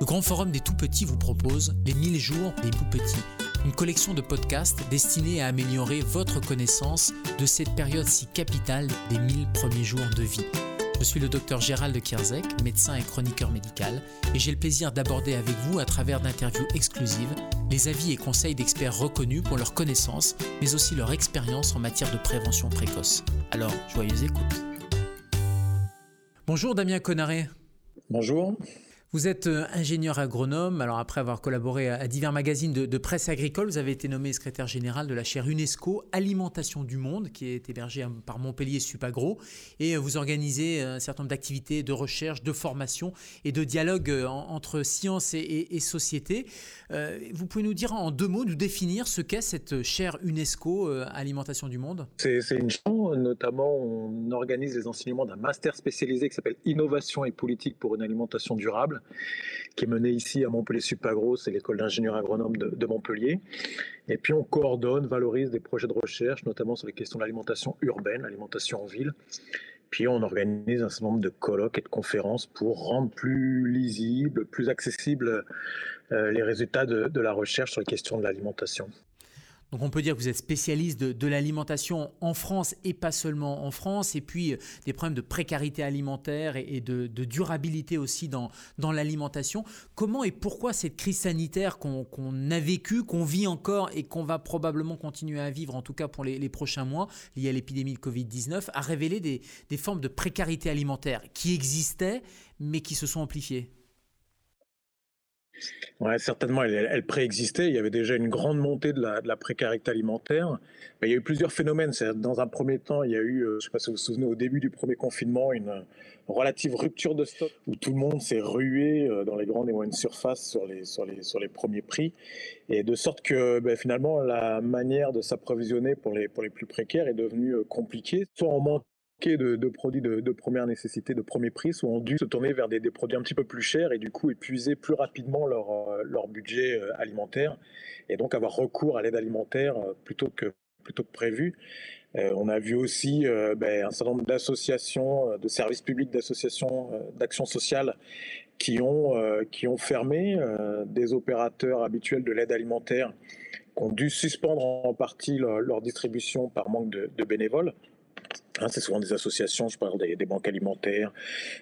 Le Grand Forum des Tout-Petits vous propose Les 1000 jours des Tout-Petits, une collection de podcasts destinés à améliorer votre connaissance de cette période si capitale des 1000 premiers jours de vie. Je suis le docteur Gérald Kierzek, médecin et chroniqueur médical, et j'ai le plaisir d'aborder avec vous, à travers d'interviews exclusives, les avis et conseils d'experts reconnus pour leur connaissance, mais aussi leur expérience en matière de prévention précoce. Alors, joyeuse écoute. Bonjour Damien Conaré. Bonjour. Vous êtes euh, ingénieur agronome. Alors après avoir collaboré à divers magazines de, presse agricole, vous avez été nommé secrétaire général de la chaire UNESCO Alimentation du Monde, qui est hébergée par Montpellier Supagro. Et vous organisez un certain nombre d'activités de recherche, de formation et de dialogue euh, entre science et, société. Euh, vous pouvez nous dire en deux mots, nous définir ce qu'est cette chaire UNESCO Alimentation du Monde? C'est une chaire, notamment on organise les enseignements d'un master spécialisé qui s'appelle Innovation et politique pour une alimentation durable qui est menée ici à Montpellier Supagro, c'est l'école d'ingénieurs agronomes de, Montpellier. Et puis on coordonne, valorise des projets de recherche, notamment sur les questions de l'alimentation urbaine, l'alimentation en ville. Puis on organise un certain nombre de colloques et de conférences pour rendre plus lisible, plus accessible euh, les résultats de la recherche sur les questions de l'alimentation. Donc on peut dire que vous êtes spécialiste de, l'alimentation en France et pas seulement en France, et puis euh, des problèmes de précarité alimentaire et, de, durabilité aussi dans, l'alimentation. Comment et pourquoi cette crise sanitaire qu'on a vécue, qu'on vit encore et qu'on va probablement continuer à vivre, en tout cas pour les, prochains mois, liés à l'épidémie de Covid-19, a révélé des formes de précarité alimentaire qui existaient mais qui se sont amplifiées? Ouais, certainement, elle, préexistait. Il y avait déjà une grande montée de la, précarité alimentaire. Mais il y a eu plusieurs phénomènes. Dans un premier temps, il y a eu, euh, je ne sais pas si vous vous souvenez, au début du premier confinement, une relative rupture de stock où tout le monde s'est rué euh, dans les grandes et moyennes surfaces sur les, sur les, sur les premiers prix. Et de sorte que ben, finalement, la manière de s'approvisionner pour les, pour les plus précaires est devenue euh, compliquée. Soit de, produits de, première nécessité, de premier prix, ont dû se tourner vers des, produits un petit peu plus chers et du coup épuiser plus rapidement leur, euh, budget euh, alimentaire et donc avoir recours à l'aide alimentaire euh, plutôt que, plutôt que prévu. on a vu aussi ben, un certain nombre d'associations, de services publics, d'associations d'action sociale qui ont, qui ont fermé, des opérateurs habituels de l'aide alimentaire qui ont dû suspendre en partie leur, distribution par manque de bénévoles. Hein, c'est souvent des associations, je parle des, banques alimentaires,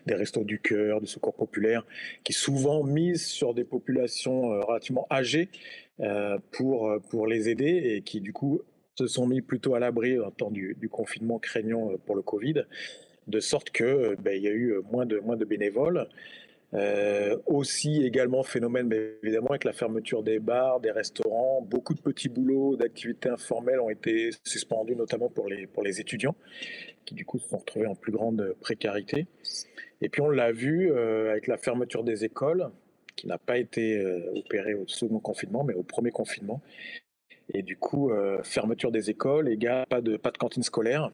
des restos du cœur, du secours populaire, qui souvent misent sur des populations euh, relativement âgées euh, pour, euh, pour les aider et qui du coup se sont mis plutôt à l'abri en temps du, confinement craignant pour le Covid, de sorte que ben, y a eu moins de, moins de bénévoles. Euh, aussi également phénomène évidemment avec la fermeture des bars, des restaurants, beaucoup de petits boulots, d'activités informelles ont été suspendus notamment pour les pour les étudiants qui du coup se sont retrouvés en plus grande précarité. Et puis on l'a vu euh, avec la fermeture des écoles qui n'a pas été euh, opérée au second confinement mais au premier confinement. Et du coup fermeture des écoles, égale pas de pas de cantine scolaire.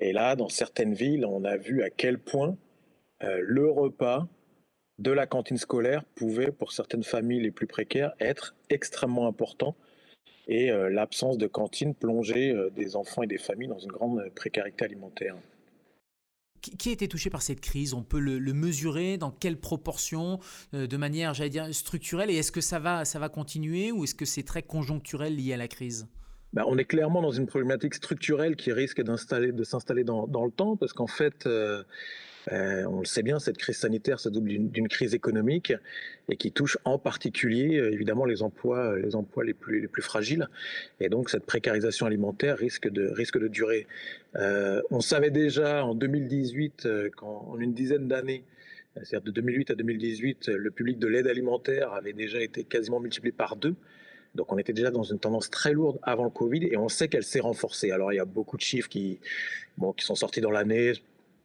Et là dans certaines villes, on a vu à quel point le repas de la cantine scolaire pouvait, pour certaines familles les plus précaires, être extrêmement important. Et euh, l'absence de cantine plongeait euh, des enfants et des familles dans une grande précarité alimentaire. Qui a été touché par cette crise? On peut le, mesurer? Dans quelle proportion, euh, de manière, j'allais dire, structurelle? Et est-ce que ça va, ça va continuer? Ou est-ce que c'est très conjoncturel lié à la crise? Bah, on est clairement dans une problématique structurelle qui risque de s'installer dans, le temps, parce qu'en fait, euh, euh, on le sait bien, cette crise sanitaire se double d'une crise économique et qui touche en particulier, euh, évidemment, les emplois, les emplois les plus, les plus fragiles. Et donc, cette précarisation alimentaire risque de, risque de durer. on savait déjà en 2018, qu'en une dizaine d'années, c'est-à-dire de 2008 à 2018, le public de l'aide alimentaire avait déjà été quasiment multiplié par deux. Donc on était déjà dans une tendance très lourde avant le Covid et on sait qu'elle s'est renforcée. Alors il y a beaucoup de chiffres qui, sont sortis dans l'année.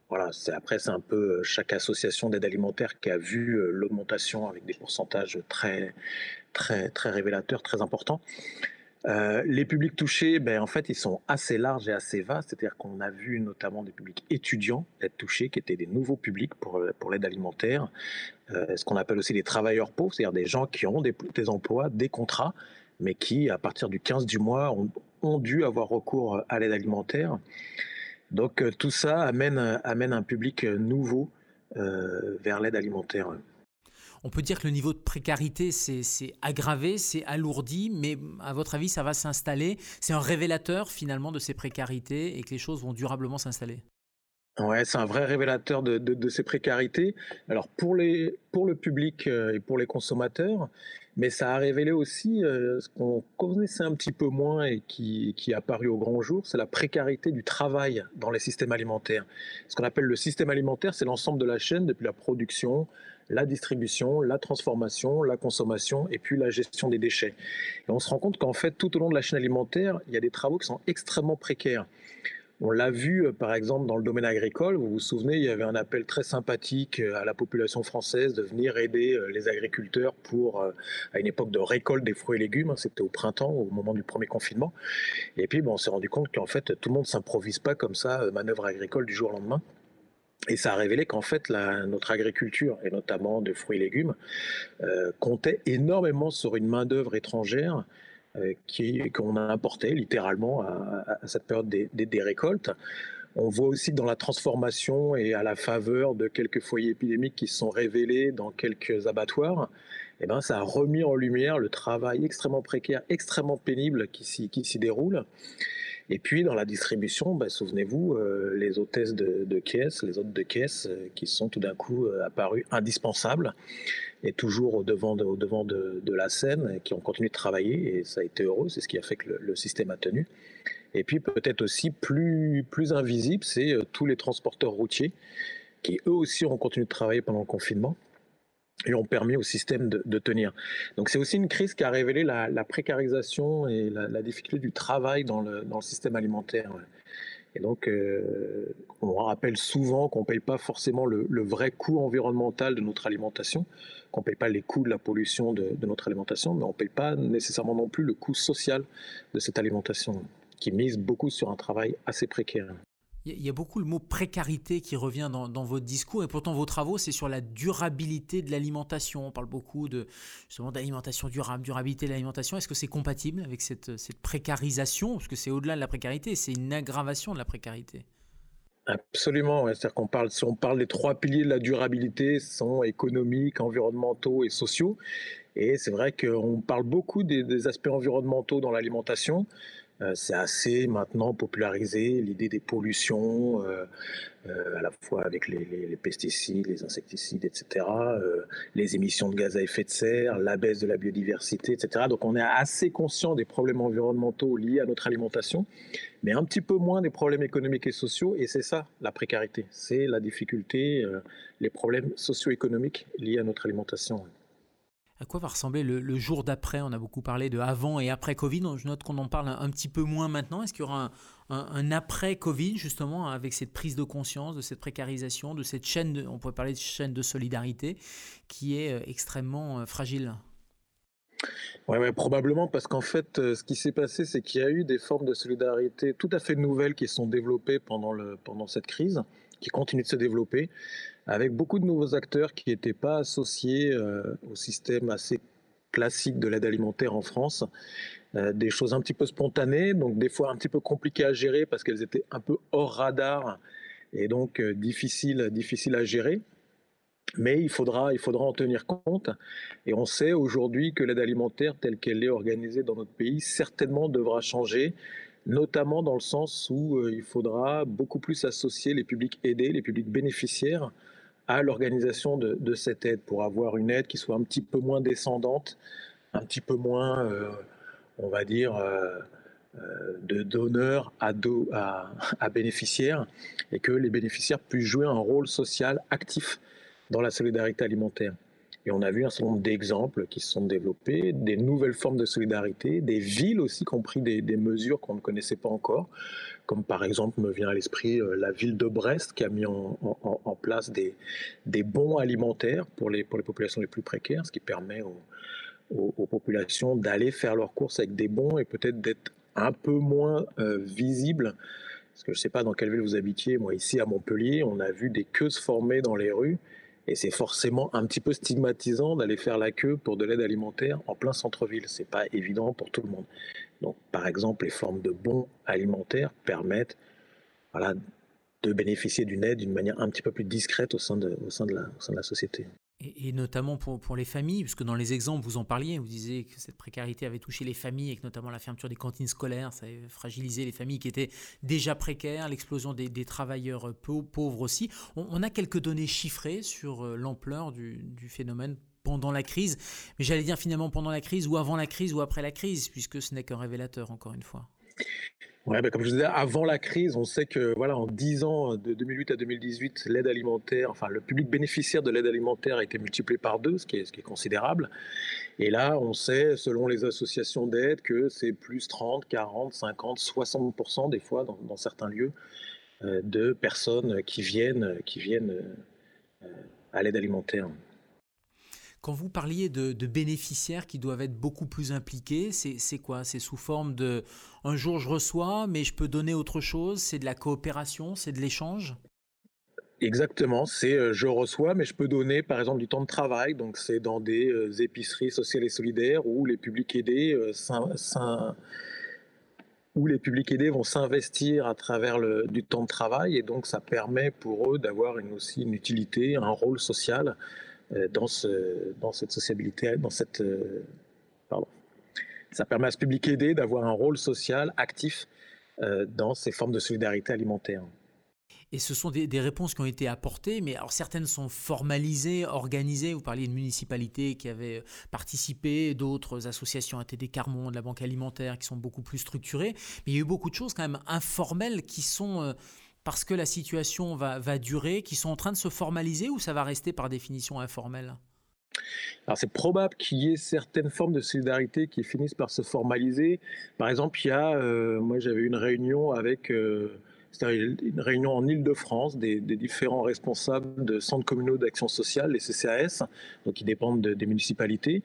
Voilà, c'est, après c'est un peu euh, chaque association d'aide alimentaire qui a vu euh, l'augmentation avec des pourcentages très très très révélateurs, très importants. Euh, les publics touchés, ben, en fait, ils sont assez larges et assez vastes. C'est-à-dire qu'on a vu notamment des publics étudiants être touchés, qui étaient des nouveaux publics pour, pour l'aide alimentaire. Ce qu'on appelle aussi des travailleurs pauvres, c'est-à-dire des gens qui ont des, emplois, des contrats, mais qui, à partir du 15 du mois, ont, dû avoir recours à l'aide alimentaire. Donc euh, tout ça amène, amène un public nouveau euh, vers l'aide alimentaire. On peut dire que le niveau de précarité c'est aggravé, c'est alourdi, mais à votre avis, ça va s'installer? C'est un révélateur finalement de ces précarités et que les choses vont durablement s'installer? Ouais, c'est un vrai révélateur de, de, ces précarités. Alors pour, les, pour le public euh, et pour les consommateurs, mais ça a révélé aussi euh, ce qu'on connaissait un petit peu moins et qui, qui est apparu au grand jour, c'est la précarité du travail dans les systèmes alimentaires. Ce qu'on appelle le système alimentaire, c'est l'ensemble de la chaîne depuis la production, la distribution, la transformation, la consommation et puis la gestion des déchets. Et on se rend compte qu'en fait, tout au long de la chaîne alimentaire, il y a des travaux qui sont extrêmement précaires. On l'a vu, euh, par exemple, dans le domaine agricole. Vous vous souvenez, il y avait un appel très sympathique euh, à la population française de venir aider euh, les agriculteurs pour, à une époque de récolte des fruits et légumes. Hein, c'était au printemps, au moment du premier confinement. Et puis, on s'est rendu compte qu'en fait, tout le monde s'improvise pas comme ça, manœuvre agricole du jour au lendemain. Et ça a révélé qu'en fait, notre agriculture, et notamment de fruits et légumes, comptait énormément sur une main-d'œuvre étrangère euh, qu'on a importé littéralement à, cette période des, récoltes. On voit aussi dans la transformation et à la faveur de quelques foyers épidémiques qui se sont révélés dans quelques abattoirs, eh ben, ça a remis en lumière le travail extrêmement précaire, extrêmement pénible qui s'y déroule. Et puis dans la distribution, bah, souvenez-vous, euh, les hôtesses de, caisse, les hôtes de caisse euh, qui sont tout d'un coup apparus indispensables et toujours au devant de, de, la scène, qui ont continué de travailler, et ça a été heureux, c'est ce qui a fait que le, système a tenu. Et puis peut-être aussi plus, plus invisible, c'est euh, tous les transporteurs routiers, qui eux aussi ont continué de travailler pendant le confinement et ont permis au système de, tenir. Donc c'est aussi une crise qui a révélé la, précarisation et la, difficulté du travail dans le, système alimentaire. Et donc, euh, on rappelle souvent qu'on ne paye pas forcément le, vrai coût environnemental de notre alimentation, qu'on ne paye pas les coûts de la pollution de, notre alimentation, mais on ne paye pas nécessairement non plus le coût social de cette alimentation, qui mise beaucoup sur un travail assez précaire. Il y a beaucoup le mot précarité qui revient dans, votre discours et pourtant vos travaux, c'est sur la durabilité de l'alimentation. On parle beaucoup justement d'alimentation durable, durabilité de l'alimentation. Est-ce que c'est compatible avec cette, cette précarisation? Parce que c'est au-delà de la précarité, c'est une aggravation de la précarité. Absolument, c'est-à-dire qu'on parle, si on parle des trois piliers de la durabilité, sont économiques, environnementaux et sociaux. Et c'est vrai qu'on parle beaucoup des aspects environnementaux dans l'alimentation, c'est assez maintenant popularisé, l'idée des pollutions, euh, euh, à la fois avec les, pesticides, les insecticides, etc., les émissions de gaz à effet de serre, la baisse de la biodiversité, etc. Donc on est assez conscient des problèmes environnementaux liés à notre alimentation, mais un petit peu moins des problèmes économiques et sociaux, et c'est ça la précarité, c'est la difficulté, les problèmes socio-économiques liés à notre alimentation. À quoi va ressembler le, jour d'après? On a beaucoup parlé de avant et après Covid. Je note qu'on en parle un, petit peu moins maintenant. Est-ce qu'il y aura un, après Covid, justement, avec cette prise de conscience, de cette précarisation, de cette chaîne, on pourrait parler de chaîne de solidarité, qui est euh, extrêmement euh, fragile? Oui, probablement parce qu'en fait, euh, ce qui s'est passé, c'est qu'il y a eu des formes de solidarité tout à fait nouvelles qui sont développées pendant, le, pendant cette crise, qui continuent de se développer avec beaucoup de nouveaux acteurs qui n'étaient pas associés euh, au système assez classique de l'aide alimentaire en France. Euh, des choses un petit peu spontanées, donc des fois un petit peu compliquées à gérer parce qu'elles étaient un peu hors radar et donc euh, difficiles, difficiles à gérer. Mais il faudra, il faudra en tenir compte. Et on sait aujourd'hui que l'aide alimentaire telle qu'elle est organisée dans notre pays certainement devra changer notamment dans le sens où il faudra beaucoup plus associer les publics aidés, les publics bénéficiaires à l'organisation de, cette aide pour avoir une aide qui soit un petit peu moins descendante, un petit peu moins, euh, on va dire, euh, euh, de donneurs à, à, à, bénéficiaires et que les bénéficiaires puissent jouer un rôle social actif dans la solidarité alimentaire. Et on a vu un certain nombre d'exemples qui se sont développés, des nouvelles formes de solidarité, des villes aussi qui ont pris des, mesures qu'on ne connaissait pas encore, comme par exemple me vient à l'esprit euh, la ville de Brest qui a mis en, place des, bons alimentaires pour les, pour les populations les plus précaires, ce qui permet aux, populations d'aller faire leurs courses avec des bons et peut-être d'être un peu moins euh, visibles. Parce que je ne sais pas dans quelle ville vous habitiez, moi ici à Montpellier, on a vu des queues se former dans les rues et c'est forcément un petit peu stigmatisant d'aller faire la queue pour de l'aide alimentaire en plein centre-ville. C'est pas évident pour tout le monde. Donc, par exemple, les formes de bons alimentaires permettent voilà, de bénéficier d'une aide d'une manière un petit peu plus discrète au sein de, au sein de, la, au sein de la société. Et, notamment pour, pour, les familles, puisque dans les exemples, vous en parliez, vous disiez que cette précarité avait touché les familles et que notamment la fermeture des cantines scolaires, ça avait fragilisé les familles qui étaient déjà précaires, l'explosion des, travailleurs pauvres aussi. On, a quelques données chiffrées sur euh, l'ampleur du, du phénomène pendant la crise, mais j'allais dire finalement pendant la crise ou avant la crise ou après la crise, puisque ce n'est qu'un révélateur, encore une fois. Ouais, bah, comme je disais, avant la crise, on sait que voilà, en 10 ans, de 2008 à 2018, l'aide alimentaire, enfin le public bénéficiaire de l'aide alimentaire a été multiplié par deux, ce qui est, ce qui est considérable. Et là, on sait, selon les associations d'aide, que c'est plus 30, 40, 50, 60% des fois dans, dans certains lieux euh, de personnes qui viennent, qui viennent euh, à l'aide alimentaire. Quand vous parliez de, bénéficiaires qui doivent être beaucoup plus impliqués, c'est quoi? C'est sous forme de un jour je reçois, mais je peux donner autre chose? C'est de la coopération? C'est de l'échange? Exactement, c'est euh, je reçois, mais je peux donner par exemple du temps de travail. Donc c'est dans des euh, épiceries sociales et solidaires où les publics aidés euh, vont s'investir à travers du temps de travail. Et donc ça permet pour eux d'avoir aussi une utilité, un rôle social dans, ce, dans cette sociabilité, dans cette, euh, pardon. Ça permet à ce public aidé d'avoir un rôle social actif euh, dans ces formes de solidarité alimentaire. Et ce sont des, réponses qui ont été apportées, mais alors certaines sont formalisées, organisées. Vous parliez de municipalités qui avaient participé, d'autres associations ATD Carmon, de la Banque alimentaire, qui sont beaucoup plus structurées. Mais il y a eu beaucoup de choses quand même informelles qui sont parce que la situation va, va durer, qui sont en train de se formaliser ou ça va rester par définition informel? Alors c'est probable qu'il y ait certaines formes de solidarité qui finissent par se formaliser. Par exemple, il y a, euh, moi j'avais une réunion avec, euh, une réunion en Ile-de-France des, différents responsables de centres communaux d'action sociale, les CCAS, donc qui dépendent des municipalités,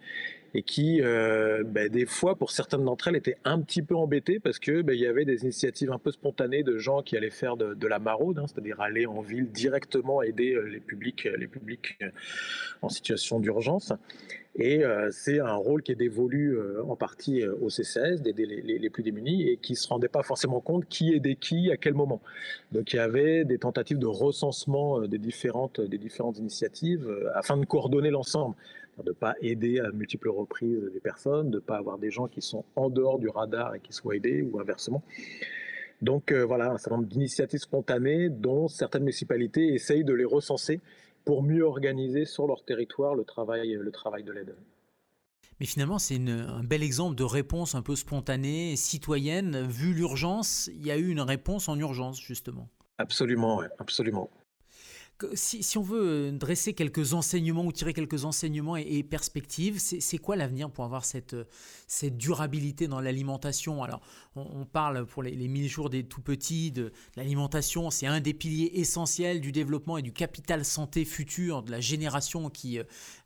et qui, euh, ben, des fois, pour certaines d'entre elles, étaient un petit peu embêtées parce que ben, il y avait des initiatives un peu spontanées de gens qui allaient faire de, la maraude, hein, c'est-à-dire aller en ville directement aider euh, les publics, euh, les publics en situation d'urgence. Et c'est un rôle qui est dévolu en partie au CCS, d'aider les, plus démunis, et qui ne se rendait pas forcément compte qui aidait qui à quel moment. Donc il y avait des tentatives de recensement des différentes, des différentes initiatives afin de coordonner l'ensemble de ne pas aider à multiples reprises des personnes, de ne pas avoir des gens qui sont en dehors du radar et qui soient aidés ou inversement. Donc euh, voilà, un certain nombre d'initiatives spontanées dont certaines municipalités essayent de les recenser pour mieux organiser sur leur territoire le travail, le travail de l'aide. Mais finalement, c'est un bel exemple de réponse un peu spontanée, citoyenne. Vu l'urgence, il y a eu une réponse en urgence, justement. Absolument, absolument si, on veut dresser quelques enseignements ou tirer quelques enseignements et, perspectives, c'est quoi l'avenir pour avoir cette, cette durabilité dans l'alimentation? Alors, on, parle pour les, les 1000 jours des tout petits de, l'alimentation, c'est un des piliers essentiels du développement et du capital santé futur de la génération qui, euh,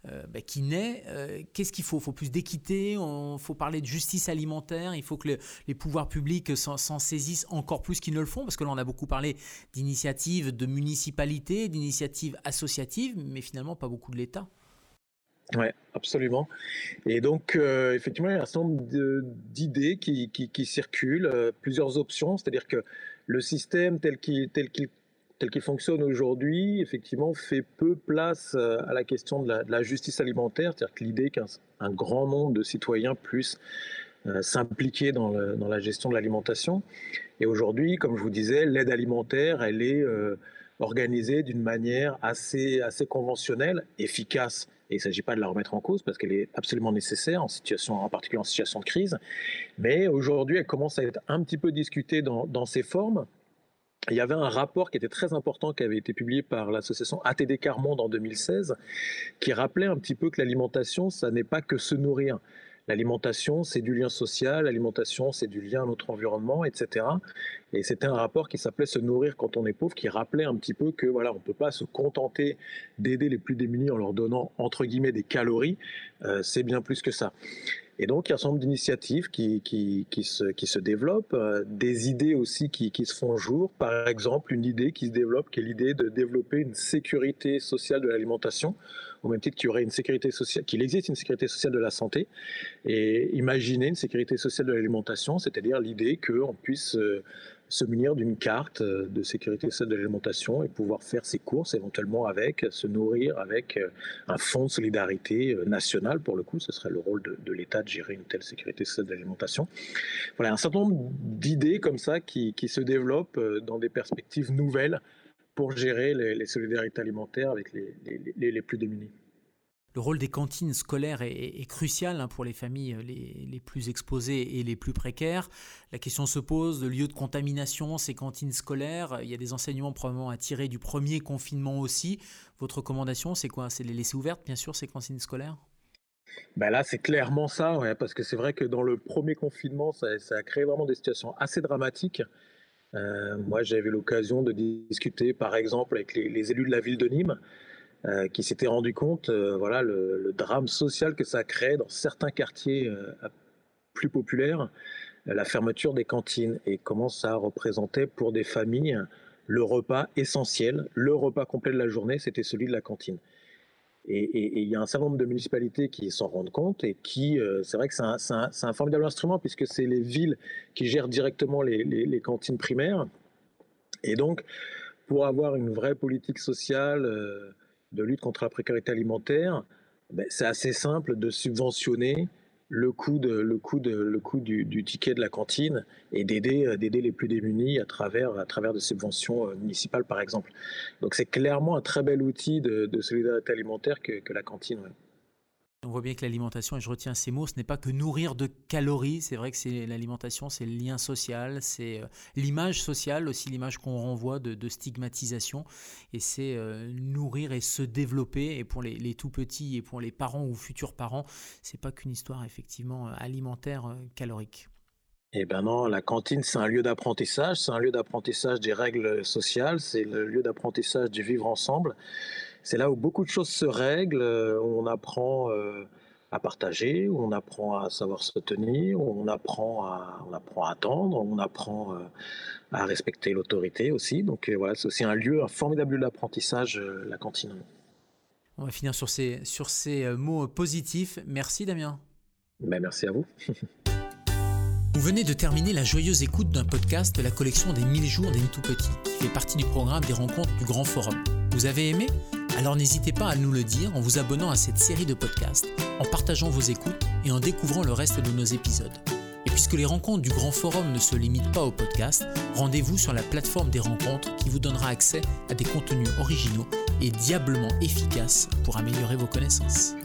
euh, bah, naît. Euh, qu'est-ce qu'il faut? Il faut plus d'équité, il faut parler de justice alimentaire, il faut que les pouvoirs publics s'en saisissent encore plus qu'ils ne le font, parce que là, on a beaucoup parlé d'initiatives de municipalités, initiatives associatives, mais finalement pas beaucoup de l'État. Oui, absolument. Et donc, euh, effectivement, il y a un certain nombre d'idées qui, circulent, euh, plusieurs options, c'est-à-dire que le système tel qu'il fonctionne aujourd'hui, effectivement, fait peu place euh, à la question de la, justice alimentaire, c'est-à-dire que l'idée qu'un grand nombre de citoyens puissent s'impliquer dans, la gestion de l'alimentation. Et aujourd'hui, comme je vous disais, l'aide alimentaire, elle est organisée d'une manière assez, assez conventionnelle, efficace. Et il ne s'agit pas de la remettre en cause parce qu'elle est absolument nécessaire, en, situation, en particulier en situation de crise. Mais aujourd'hui, elle commence à être un petit peu discutée dans, dans ses formes. Il y avait un rapport qui était très important qui avait été publié par l'association ATD Carmonde en 2016 qui rappelait un petit peu que l'alimentation, ça n'est pas que se nourrir. L'alimentation, c'est du lien social, l'alimentation, c'est du lien à notre environnement, etc. Et c'était un rapport qui s'appelait Se nourrir quand on est pauvre, qui rappelait un petit peu que voilà, on ne peut pas se contenter d'aider les plus démunis en leur donnant entre guillemets des calories. Euh, c'est bien plus que ça. Et donc, il y a un certain nombre d'initiatives qui, qui, qui, se, qui se développent, euh, des idées aussi qui, qui se font jour. Par exemple, une idée qui se développe, qui est l'idée de développer une sécurité sociale de l'alimentation au même titre qu'il une sécurité sociale, qu'il existe une sécurité sociale de la santé, et imaginer une sécurité sociale de l'alimentation, c'est-à-dire l'idée qu'on puisse euh, se munir d'une carte euh, de sécurité sociale de l'alimentation et pouvoir faire ses courses éventuellement avec, se nourrir avec euh, un fonds de solidarité euh, national pour le coup, ce serait le rôle de, l'État de gérer une telle sécurité sociale de l'alimentation. Voilà, un certain nombre d'idées comme ça qui, se développent dans des perspectives nouvelles pour gérer les, solidarités alimentaires avec les plus démunis le rôle des cantines scolaires est, crucial hein, pour les familles euh, les, plus exposées et les plus précaires. La question se pose, le lieu de contamination, ces cantines scolaires, il y a des enseignements probablement à tirer du premier confinement aussi. Votre recommandation, c'est quoi? C'est les laisser ouvertes, bien sûr, ces cantines scolaires? Ben là, c'est clairement ça, parce que c'est vrai que dans le premier confinement, ça, a créé vraiment des situations assez dramatiques. Euh, moi, j'avais l'occasion de discuter, par exemple, avec les élus de la ville de Nîmes, euh, qui s'était rendu compte, euh, voilà, le, drame social que ça crée dans certains quartiers euh, plus populaires, la fermeture des cantines et comment ça représentait pour des familles le repas essentiel, le repas complet de la journée, c'était celui de la cantine. Et il y a un certain nombre de municipalités qui s'en rendent compte et qui, c'est vrai que c'est un, formidable instrument puisque c'est les villes qui gèrent directement les, cantines primaires. Et donc, pour avoir une vraie politique sociale, de lutte contre la précarité alimentaire, ben, c'est assez simple de subventionner le coût, du, ticket de la cantine et d'aider, euh, les plus démunis à travers, des subventions euh, municipales, par exemple. Donc c'est clairement un très bel outil de, solidarité alimentaire que la cantine. On voit bien que l'alimentation, et je retiens ces mots, ce n'est pas que nourrir de calories, c'est vrai que c'est l'alimentation, c'est le lien social, c'est euh, l'image sociale, aussi l'image qu'on renvoie de, stigmatisation, et c'est euh, nourrir et se développer, et pour les, tout petits et pour les parents ou futurs parents, c'est pas qu'une histoire effectivement euh, alimentaire calorique. Eh ben non, la cantine, c'est un lieu d'apprentissage, c'est un lieu d'apprentissage des règles sociales, c'est le lieu d'apprentissage du vivre ensemble. C'est là où beaucoup de choses se règlent, euh, où on apprend euh, à partager, où on apprend à savoir se tenir, où on apprend à, on apprend à attendre, où on apprend euh, à respecter l'autorité aussi. Donc voilà, c'est aussi un lieu, un formidable lieu d'apprentissage, la cantine. On va finir sur ces, sur ces mots positifs. Merci Damien. Ben, merci à vous. Vous venez de terminer la joyeuse écoute d'un podcast de la collection des 1000 jours des tout petits, qui fait partie du programme des rencontres du Grand Forum. Vous avez aimé? Alors n'hésitez pas à nous le dire en vous abonnant à cette série de podcasts, en partageant vos écoutes et en découvrant le reste de nos épisodes. Et puisque les rencontres du Grand Forum ne se limitent pas au podcast, rendez-vous sur la plateforme des rencontres qui vous donnera accès à des contenus originaux et diablement efficaces pour améliorer vos connaissances.